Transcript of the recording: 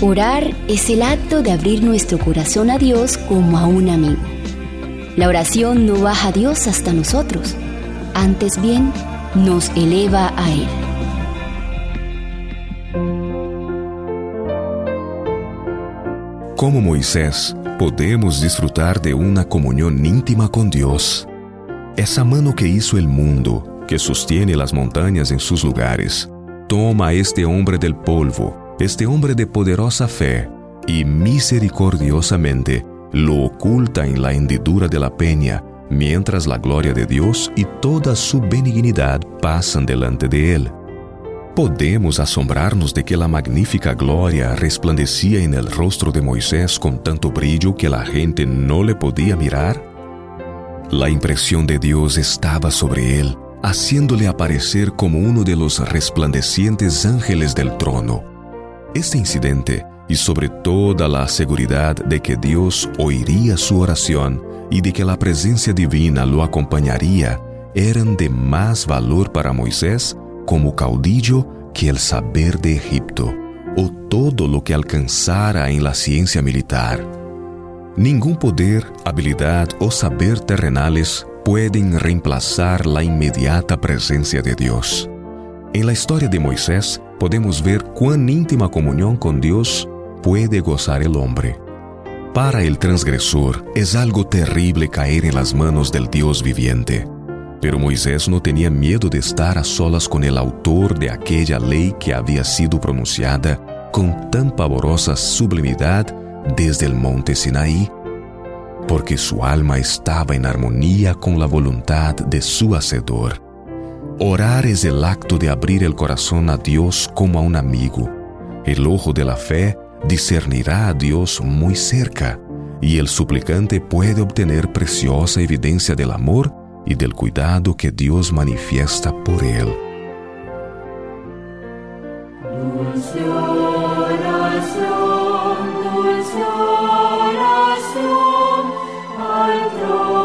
Orar es el acto de abrir nuestro corazón a Dios como a un amigo. La oración no baja a Dios hasta nosotros, antes bien nos eleva a Él. Como Moisés, podemos disfrutar de una comunión íntima con Dios. Esa mano que hizo el mundo, que sostiene las montañas en sus lugares, toma a este hombre del polvo este hombre de poderosa fe, y misericordiosamente lo oculta en la hendidura de la peña, mientras la gloria de Dios y toda su benignidad pasan delante de él. ¿Podemos asombrarnos de que la magnífica gloria resplandecía en el rostro de Moisés con tanto brillo que la gente no le podía mirar? La impresión de Dios estaba sobre él, haciéndole aparecer como uno de los resplandecientes ángeles del trono. Este incidente y sobre toda la seguridad de que Dios oiría su oración y de que la presencia divina lo acompañaría eran de más valor para Moisés como caudillo que el saber de Egipto o todo lo que alcanzara en la ciencia militar. Ningún poder, habilidad o saber terrenales pueden reemplazar la inmediata presencia de Dios. En la historia de Moisés podemos ver cuán íntima comunión con Dios puede gozar el hombre. Para el transgresor es algo terrible caer en las manos del Dios viviente. Pero Moisés no tenía miedo de estar a solas con el autor de aquella ley que había sido pronunciada con tan pavorosa sublimidad desde el monte Sinaí, porque su alma estaba en armonía con la voluntad de su Hacedor. Orar es el acto de abrir el corazón a Dios como a un amigo. El ojo de la fe discernirá a Dios muy cerca y el suplicante puede obtener preciosa evidencia del amor y del cuidado que Dios manifiesta por él. Dulce oración, dulce oración, al trono